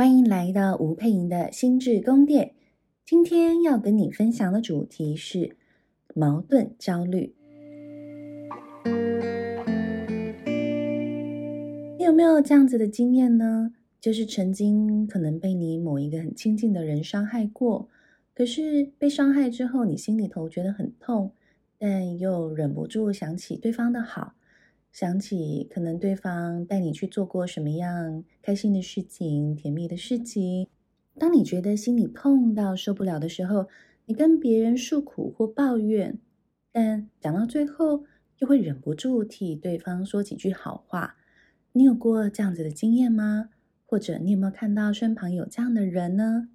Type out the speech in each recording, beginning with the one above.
欢迎来到吴佩莹的心智宫殿。今天要跟你分享的主题是矛盾焦虑。你有没有这样子的经验呢？就是曾经可能被你某一个很亲近的人伤害过，可是被伤害之后，你心里头觉得很痛，但又忍不住想起对方的好。想起可能对方带你去做过什么样开心的事情、甜蜜的事情，当你觉得心里痛到受不了的时候，你跟别人诉苦或抱怨，但讲到最后又会忍不住替对方说几句好话。你有过这样子的经验吗？或者你有没有看到身旁有这样的人呢？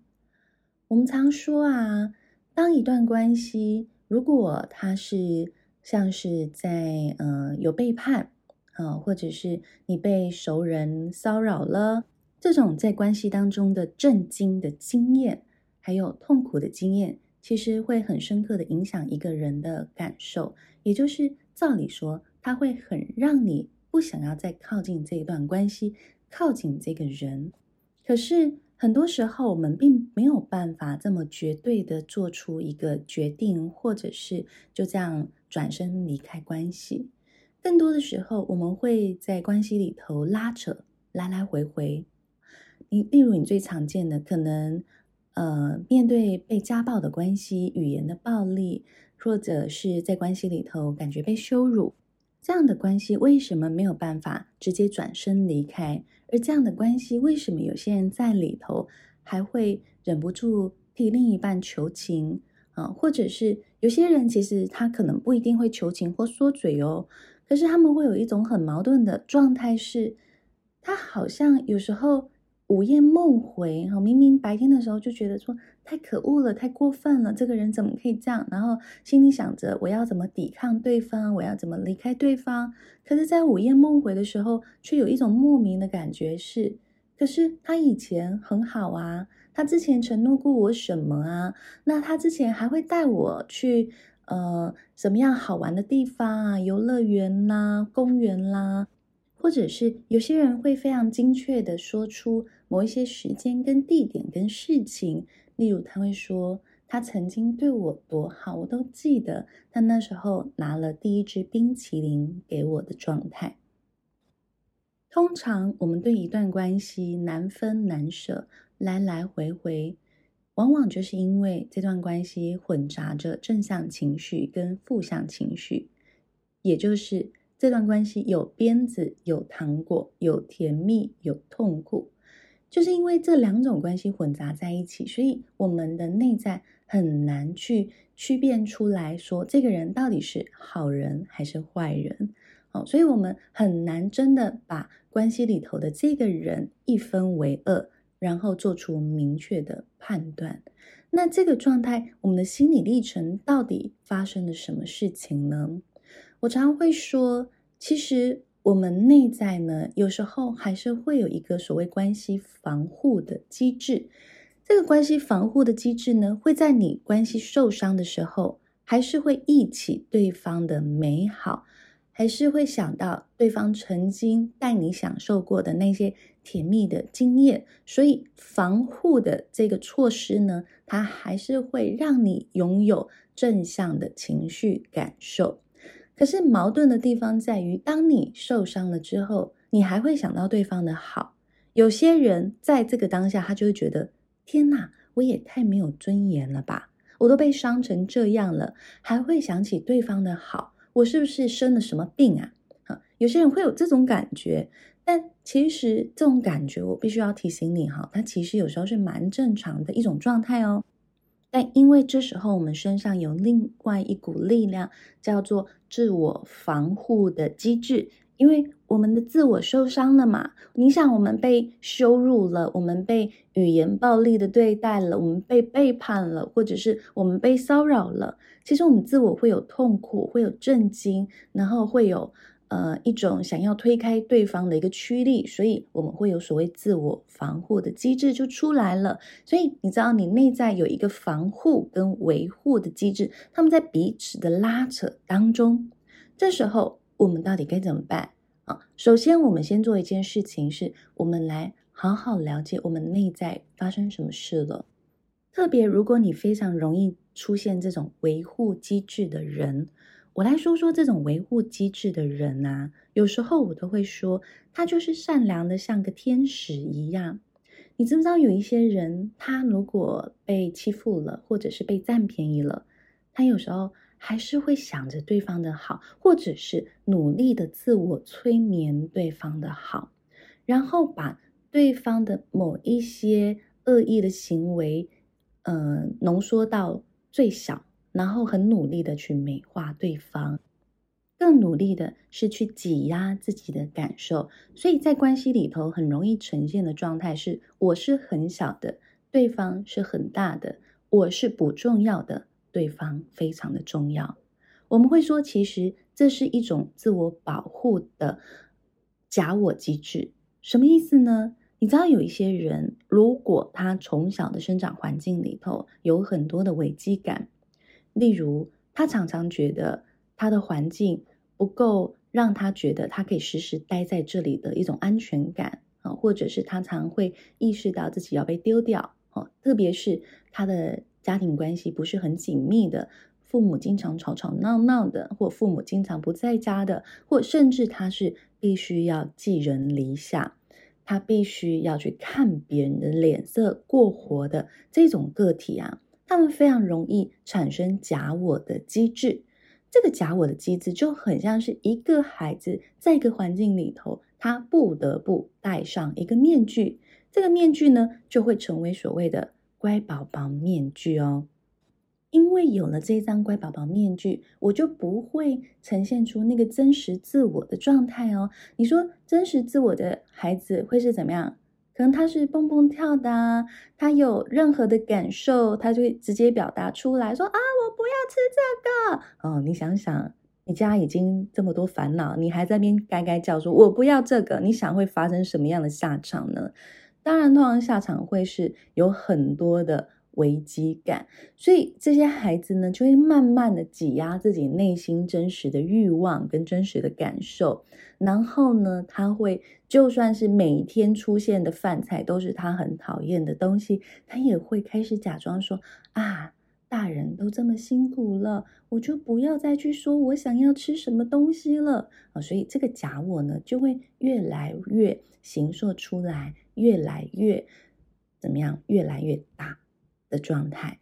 我们常说啊，当一段关系如果它是像是在呃有背叛、呃，或者是你被熟人骚扰了，这种在关系当中的震惊的经验，还有痛苦的经验，其实会很深刻的影响一个人的感受。也就是照理说，它会很让你不想要再靠近这一段关系，靠近这个人。可是很多时候，我们并没有办法这么绝对的做出一个决定，或者是就这样。转身离开关系，更多的时候，我们会在关系里头拉扯，来来回回。你例如，你最常见的可能，呃，面对被家暴的关系，语言的暴力，或者是在关系里头感觉被羞辱，这样的关系为什么没有办法直接转身离开？而这样的关系，为什么有些人在里头还会忍不住替另一半求情？啊，或者是有些人其实他可能不一定会求情或说嘴哦，可是他们会有一种很矛盾的状态是，他好像有时候午夜梦回，明明白天的时候就觉得说太可恶了，太过分了，这个人怎么可以这样？然后心里想着我要怎么抵抗对方，我要怎么离开对方，可是，在午夜梦回的时候，却有一种莫名的感觉是，可是他以前很好啊。他之前承诺过我什么啊？那他之前还会带我去呃什么样好玩的地方啊？游乐园啦、公园啦，或者是有些人会非常精确的说出某一些时间跟地点跟事情，例如他会说他曾经对我多好，我都记得他那时候拿了第一支冰淇淋给我的状态。通常我们对一段关系难分难舍。来来回回，往往就是因为这段关系混杂着正向情绪跟负向情绪，也就是这段关系有鞭子、有糖果、有甜蜜、有痛苦，就是因为这两种关系混杂在一起，所以我们的内在很难去区辨出来说这个人到底是好人还是坏人。哦，所以我们很难真的把关系里头的这个人一分为二。然后做出明确的判断。那这个状态，我们的心理历程到底发生了什么事情呢？我常会说，其实我们内在呢，有时候还是会有一个所谓关系防护的机制。这个关系防护的机制呢，会在你关系受伤的时候，还是会忆起对方的美好。还是会想到对方曾经带你享受过的那些甜蜜的经验，所以防护的这个措施呢，它还是会让你拥有正向的情绪感受。可是矛盾的地方在于，当你受伤了之后，你还会想到对方的好。有些人在这个当下，他就会觉得：天哪，我也太没有尊严了吧！我都被伤成这样了，还会想起对方的好。我是不是生了什么病啊？好，有些人会有这种感觉，但其实这种感觉我必须要提醒你哈，它其实有时候是蛮正常的一种状态哦。但因为这时候我们身上有另外一股力量，叫做自我防护的机制。因为我们的自我受伤了嘛，你想我们被羞辱了，我们被语言暴力的对待了，我们被背叛了，或者是我们被骚扰了，其实我们自我会有痛苦，会有震惊，然后会有呃一种想要推开对方的一个驱力，所以我们会有所谓自我防护的机制就出来了。所以你知道，你内在有一个防护跟维护的机制，他们在彼此的拉扯当中，这时候。我们到底该怎么办啊？首先，我们先做一件事情，是我们来好好了解我们内在发生什么事了。特别如果你非常容易出现这种维护机制的人，我来说说这种维护机制的人啊，有时候我都会说，他就是善良的像个天使一样。你知不知道有一些人，他如果被欺负了，或者是被占便宜了，他有时候。还是会想着对方的好，或者是努力的自我催眠对方的好，然后把对方的某一些恶意的行为，呃，浓缩到最小，然后很努力的去美化对方，更努力的是去挤压自己的感受，所以在关系里头很容易呈现的状态是：我是很小的，对方是很大的，我是不重要的。对方非常的重要，我们会说，其实这是一种自我保护的假我机制。什么意思呢？你知道有一些人，如果他从小的生长环境里头有很多的危机感，例如他常常觉得他的环境不够让他觉得他可以时时待在这里的一种安全感啊，或者是他常会意识到自己要被丢掉，特别是他的。家庭关系不是很紧密的，父母经常吵吵闹闹的，或父母经常不在家的，或甚至他是必须要寄人篱下，他必须要去看别人的脸色过活的这种个体啊，他们非常容易产生假我的机制。这个假我的机制就很像是一个孩子在一个环境里头，他不得不戴上一个面具，这个面具呢，就会成为所谓的。乖宝宝面具哦，因为有了这张乖宝宝面具，我就不会呈现出那个真实自我的状态哦。你说真实自我的孩子会是怎么样？可能他是蹦蹦跳的，他有任何的感受，他就会直接表达出来说啊，我不要吃这个哦。你想想，你家已经这么多烦恼，你还在边该该叫说我不要这个，你想会发生什么样的下场呢？当然，通常下场会是有很多的危机感，所以这些孩子呢，就会慢慢的挤压自己内心真实的欲望跟真实的感受，然后呢，他会就算是每天出现的饭菜都是他很讨厌的东西，他也会开始假装说啊，大人都这么辛苦了，我就不要再去说我想要吃什么东西了啊，所以这个假我呢，就会越来越形塑出来。越来越怎么样？越来越大的状态。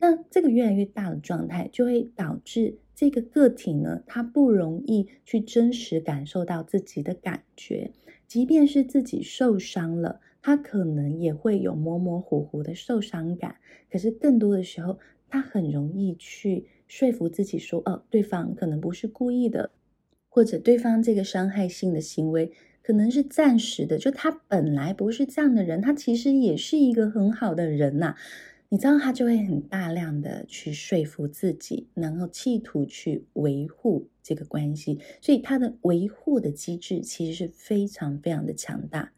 那这个越来越大的状态，就会导致这个个体呢，他不容易去真实感受到自己的感觉。即便是自己受伤了，他可能也会有模模糊糊的受伤感。可是更多的时候，他很容易去说服自己说：“哦，对方可能不是故意的，或者对方这个伤害性的行为。”可能是暂时的，就他本来不是这样的人，他其实也是一个很好的人呐。你知道，他就会很大量的去说服自己，然后企图去维护这个关系，所以他的维护的机制其实是非常非常的强大。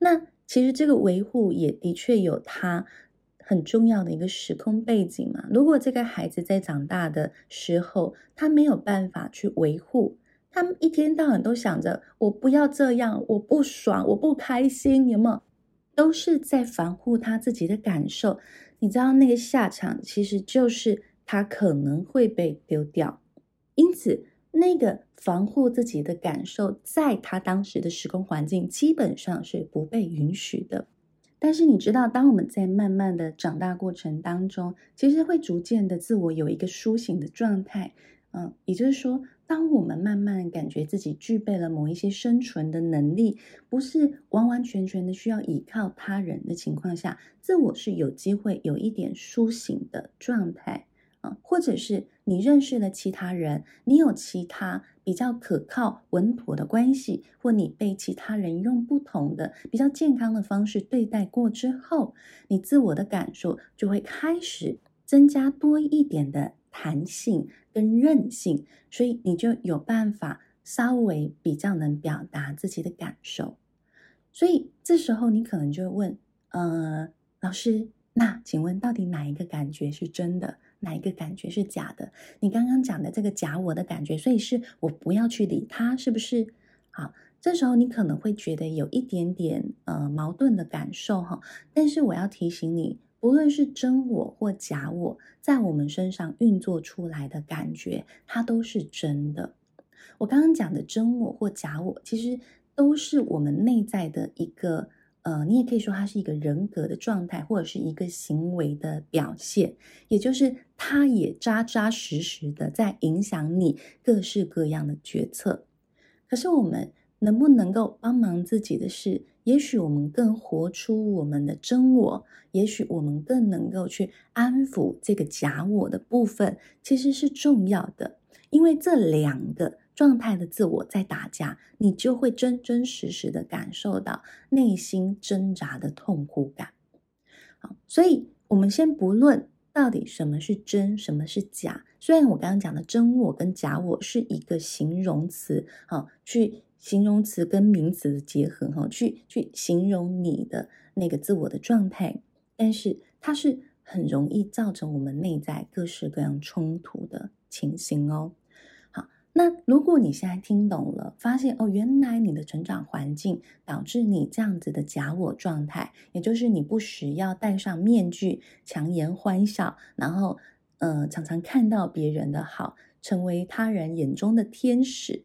那其实这个维护也的确有他很重要的一个时空背景嘛。如果这个孩子在长大的时候，他没有办法去维护。他们一天到晚都想着我不要这样，我不爽，我不开心，有没有？都是在防护他自己的感受。你知道那个下场其实就是他可能会被丢掉。因此，那个防护自己的感受，在他当时的时空环境基本上是不被允许的。但是你知道，当我们在慢慢的长大过程当中，其实会逐渐的自我有一个苏醒的状态。嗯，也就是说，当我们慢慢感觉自己具备了某一些生存的能力，不是完完全全的需要依靠他人的情况下，自我是有机会有一点苏醒的状态。啊，或者是你认识了其他人，你有其他比较可靠稳妥的关系，或你被其他人用不同的比较健康的方式对待过之后，你自我的感受就会开始增加多一点的弹性跟韧性，所以你就有办法稍微比较能表达自己的感受。所以这时候你可能就会问：呃，老师，那请问到底哪一个感觉是真的，哪一个感觉是假的？你刚刚讲的这个假我的感觉，所以是我不要去理他，是不是？好，这时候你可能会觉得有一点点呃矛盾的感受哈，但是我要提醒你，不论是真我或假我，在我们身上运作出来的感觉，它都是真的。我刚刚讲的真我或假我，其实都是我们内在的一个呃，你也可以说它是一个人格的状态，或者是一个行为的表现，也就是它也扎扎实实的在影响你各式各样的决策。可是我们。能不能够帮忙自己的是，也许我们更活出我们的真我，也许我们更能够去安抚这个假我的部分，其实是重要的。因为这两个状态的自我在打架，你就会真真实实的感受到内心挣扎的痛苦感。好，所以我们先不论到底什么是真，什么是假。虽然我刚刚讲的真我跟假我是一个形容词，好，去。形容词跟名词的结合，哈，去去形容你的那个自我的状态，但是它是很容易造成我们内在各式各样冲突的情形哦。好，那如果你现在听懂了，发现哦，原来你的成长环境导致你这样子的假我状态，也就是你不时要戴上面具，强颜欢笑，然后呃，常常看到别人的好，成为他人眼中的天使。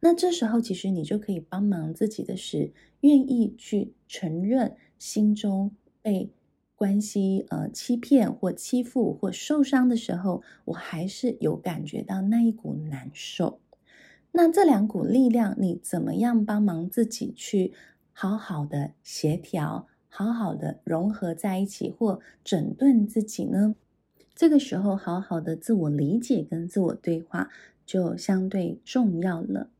那这时候，其实你就可以帮忙自己的是，愿意去承认心中被关系呃欺骗或欺负或受伤的时候，我还是有感觉到那一股难受。那这两股力量，你怎么样帮忙自己去好好的协调，好好的融合在一起，或整顿自己呢？这个时候，好好的自我理解跟自我对话就相对重要了。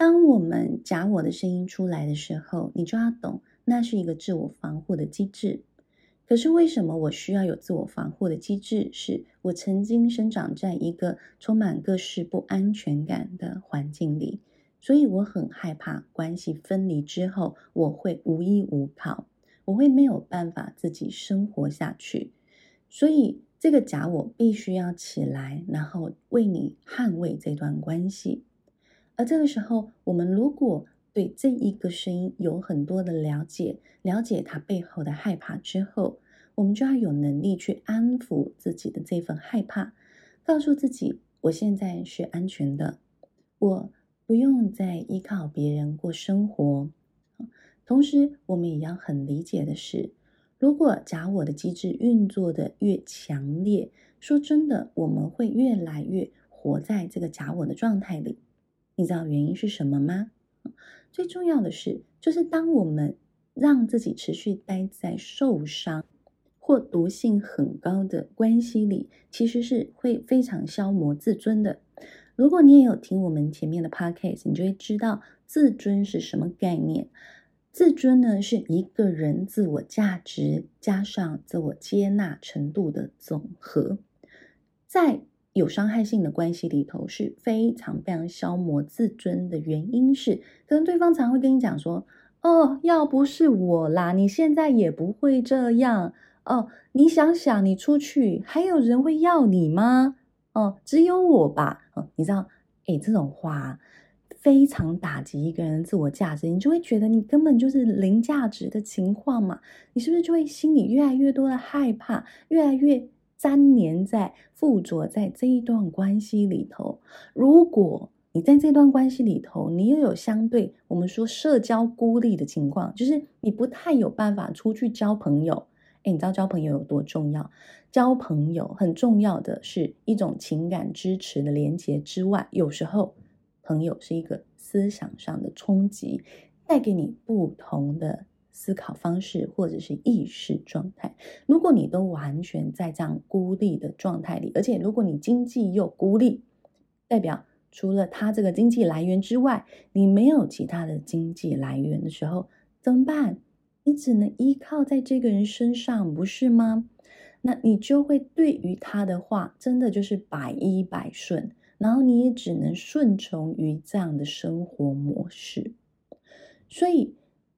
当我们假我的声音出来的时候，你就要懂，那是一个自我防护的机制。可是为什么我需要有自我防护的机制？是我曾经生长在一个充满各式不安全感的环境里，所以我很害怕关系分离之后，我会无依无靠，我会没有办法自己生活下去。所以这个假我必须要起来，然后为你捍卫这段关系。而这个时候，我们如果对这一个声音有很多的了解，了解它背后的害怕之后，我们就要有能力去安抚自己的这份害怕，告诉自己：我现在是安全的，我不用再依靠别人过生活。同时，我们也要很理解的是，如果假我的机制运作的越强烈，说真的，我们会越来越活在这个假我的状态里。你知道原因是什么吗？最重要的是，就是当我们让自己持续待在受伤或毒性很高的关系里，其实是会非常消磨自尊的。如果你也有听我们前面的 podcast，你就会知道自尊是什么概念。自尊呢，是一个人自我价值加上自我接纳程度的总和，在。有伤害性的关系里头是非常非常消磨自尊的原因是，可能对方常会跟你讲说：“哦，要不是我啦，你现在也不会这样哦。你想想，你出去还有人会要你吗？哦，只有我吧。哦，你知道，诶，这种话非常打击一个人的自我价值，你就会觉得你根本就是零价值的情况嘛。你是不是就会心里越来越多的害怕，越来越？粘黏在、附着在这一段关系里头。如果你在这段关系里头，你又有相对我们说社交孤立的情况，就是你不太有办法出去交朋友。诶，你知道交朋友有多重要？交朋友很重要的是一种情感支持的连结之外，有时候朋友是一个思想上的冲击，带给你不同的。思考方式或者是意识状态，如果你都完全在这样孤立的状态里，而且如果你经济又孤立，代表除了他这个经济来源之外，你没有其他的经济来源的时候，怎么办？你只能依靠在这个人身上，不是吗？那你就会对于他的话，真的就是百依百顺，然后你也只能顺从于这样的生活模式，所以。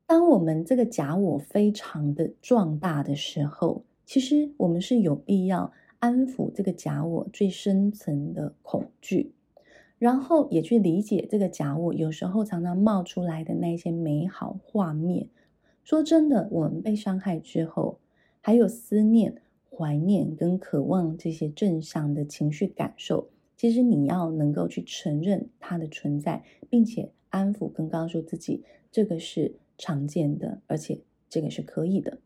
当我们这个假我非常的壮大的时候，其实我们是有必要安抚这个假我最深层的恐惧，然后也去理解这个假我有时候常常冒出来的那些美好画面。说真的，我们被伤害之后，还有思念、怀念跟渴望这些正向的情绪感受。其实你要能够去承认它的存在，并且安抚跟告诉自己，这个是常见的，而且这个是可以的。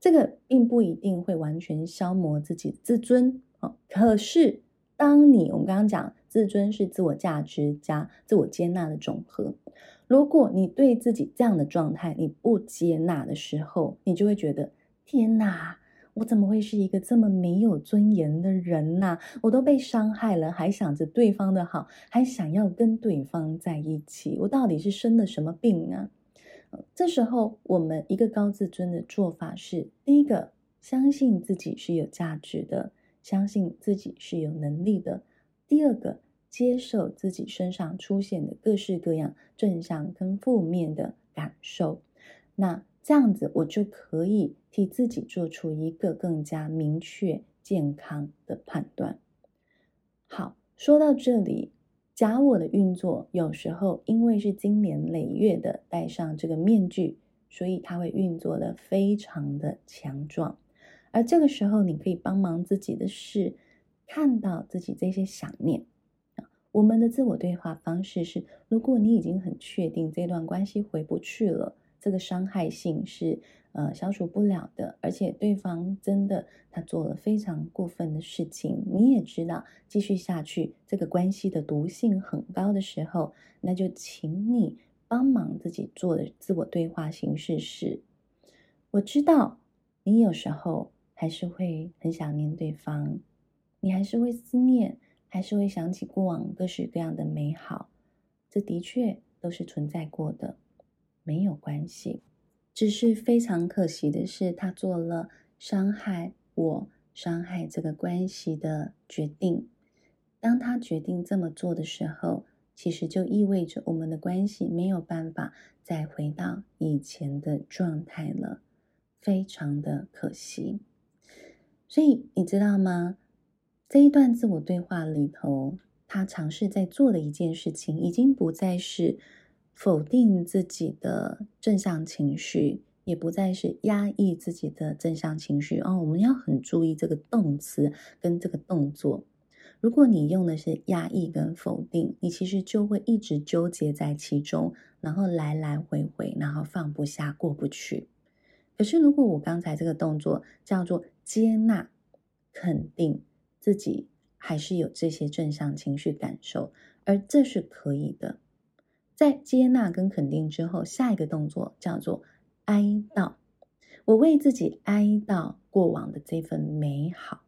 这个并不一定会完全消磨自己自尊啊。可是，当你我们刚刚讲，自尊是自我价值加自我接纳的总和。如果你对自己这样的状态你不接纳的时候，你就会觉得天哪，我怎么会是一个这么没有尊严的人呐？我都被伤害了，还想着对方的好，还想要跟对方在一起，我到底是生了什么病啊？这时候，我们一个高自尊的做法是：第一个，相信自己是有价值的，相信自己是有能力的；第二个。接受自己身上出现的各式各样正向跟负面的感受，那这样子我就可以替自己做出一个更加明确、健康的判断。好，说到这里，假我的运作有时候因为是经年累月的戴上这个面具，所以它会运作得非常的强壮。而这个时候，你可以帮忙自己的是看到自己这些想念。我们的自我对话方式是：如果你已经很确定这段关系回不去了，这个伤害性是呃消除不了的，而且对方真的他做了非常过分的事情，你也知道继续下去这个关系的毒性很高的时候，那就请你帮忙自己做的自我对话形式是：我知道你有时候还是会很想念对方，你还是会思念。还是会想起过往各式各样的美好，这的确都是存在过的，没有关系。只是非常可惜的是，他做了伤害我、伤害这个关系的决定。当他决定这么做的时候，其实就意味着我们的关系没有办法再回到以前的状态了，非常的可惜。所以你知道吗？这一段自我对话里头，他尝试在做的一件事情，已经不再是否定自己的正向情绪，也不再是压抑自己的正向情绪。哦，我们要很注意这个动词跟这个动作。如果你用的是压抑跟否定，你其实就会一直纠结在其中，然后来来回回，然后放不下、过不去。可是，如果我刚才这个动作叫做接纳、肯定。自己还是有这些正向情绪感受，而这是可以的。在接纳跟肯定之后，下一个动作叫做哀悼。我为自己哀悼过往的这份美好。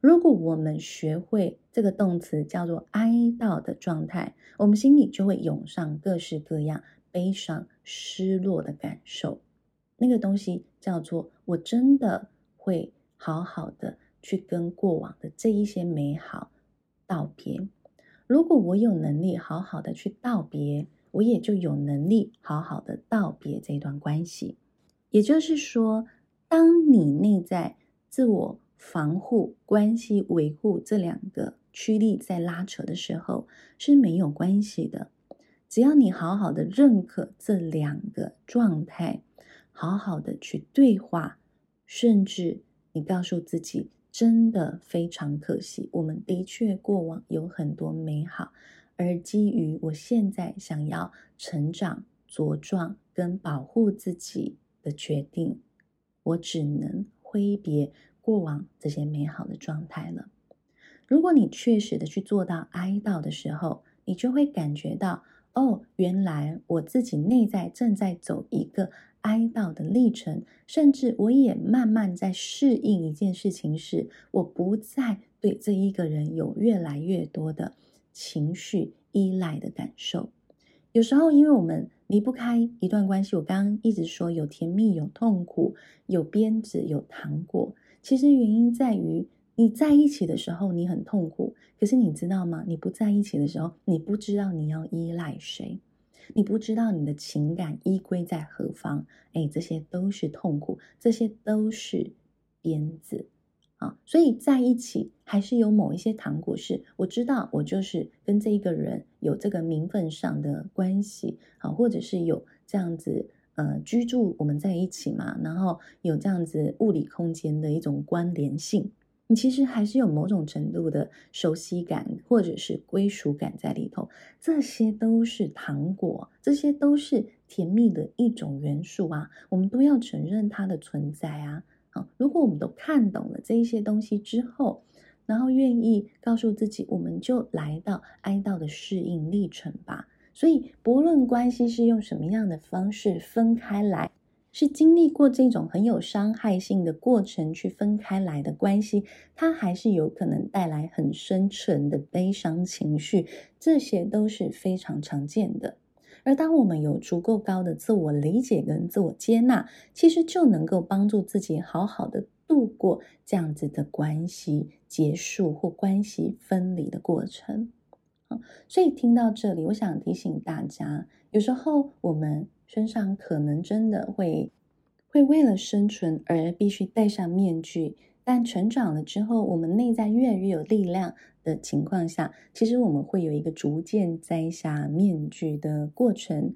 如果我们学会这个动词叫做哀悼的状态，我们心里就会涌上各式各样悲伤、失落的感受。那个东西叫做我真的会好好的。去跟过往的这一些美好道别。如果我有能力好好的去道别，我也就有能力好好的道别这段关系。也就是说，当你内在自我防护、关系维护这两个驱力在拉扯的时候，是没有关系的。只要你好好的认可这两个状态，好好的去对话，甚至你告诉自己。真的非常可惜，我们的确过往有很多美好，而基于我现在想要成长、茁壮跟保护自己的决定，我只能挥别过往这些美好的状态了。如果你确实的去做到哀悼的时候，你就会感觉到，哦，原来我自己内在正在走一个。哀悼的历程，甚至我也慢慢在适应一件事情，是我不再对这一个人有越来越多的情绪依赖的感受。有时候，因为我们离不开一段关系，我刚刚一直说有甜蜜、有痛苦、有鞭子、有糖果。其实原因在于你在一起的时候你很痛苦，可是你知道吗？你不在一起的时候，你不知道你要依赖谁。你不知道你的情感依归在何方，哎，这些都是痛苦，这些都是鞭子所以在一起还是有某一些糖果是我知道，我就是跟这一个人有这个名分上的关系，好，或者是有这样子呃居住我们在一起嘛，然后有这样子物理空间的一种关联性。你其实还是有某种程度的熟悉感，或者是归属感在里头，这些都是糖果，这些都是甜蜜的一种元素啊，我们都要承认它的存在啊。如果我们都看懂了这一些东西之后，然后愿意告诉自己，我们就来到哀悼的适应历程吧。所以，不论关系是用什么样的方式分开来。是经历过这种很有伤害性的过程去分开来的关系，它还是有可能带来很深沉的悲伤情绪，这些都是非常常见的。而当我们有足够高的自我理解跟自我接纳，其实就能够帮助自己好好的度过这样子的关系结束或关系分离的过程。所以听到这里，我想提醒大家，有时候我们身上可能真的会会为了生存而必须戴上面具，但成长了之后，我们内在越来越有力量的情况下，其实我们会有一个逐渐摘下面具的过程。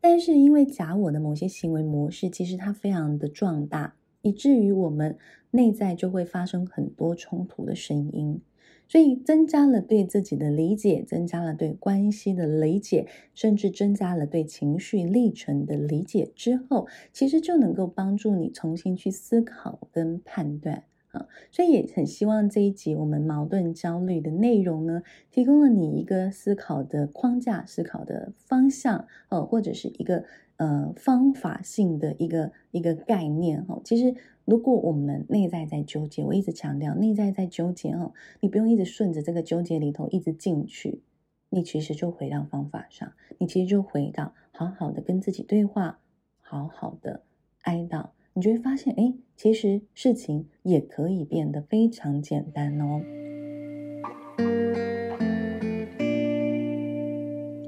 但是因为假我的某些行为模式，其实它非常的壮大，以至于我们内在就会发生很多冲突的声音。所以，增加了对自己的理解，增加了对关系的理解，甚至增加了对情绪历程的理解之后，其实就能够帮助你重新去思考跟判断啊。所以，也很希望这一集我们矛盾焦虑的内容呢，提供了你一个思考的框架、思考的方向，呃，或者是一个呃方法性的一个一个概念哈。其实。如果我们内在在纠结，我一直强调内在在纠结哦，你不用一直顺着这个纠结里头一直进去，你其实就回到方法上，你其实就回到好好的跟自己对话，好好的哀悼，你就会发现，哎，其实事情也可以变得非常简单哦。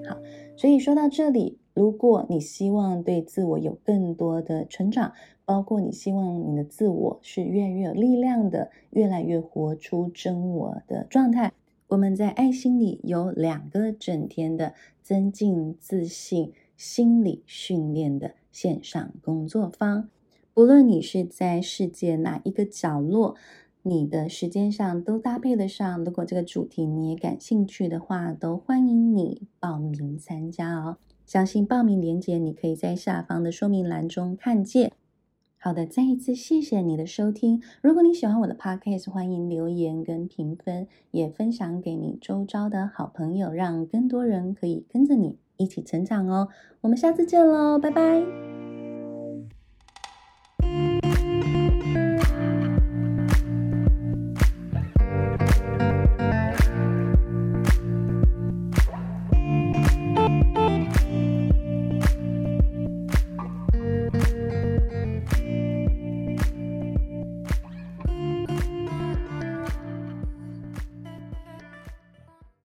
好，所以说到这里。如果你希望对自我有更多的成长，包括你希望你的自我是越来越有力量的，越来越活出真我的状态，我们在爱心里有两个整天的增进自信心理训练的线上工作坊。无论你是在世界哪一个角落，你的时间上都搭配得上。如果这个主题你也感兴趣的话，都欢迎你报名参加哦。相信报名链接，你可以在下方的说明栏中看见。好的，再一次谢谢你的收听。如果你喜欢我的 podcast，欢迎留言跟评分，也分享给你周遭的好朋友，让更多人可以跟着你一起成长哦。我们下次见喽，拜拜。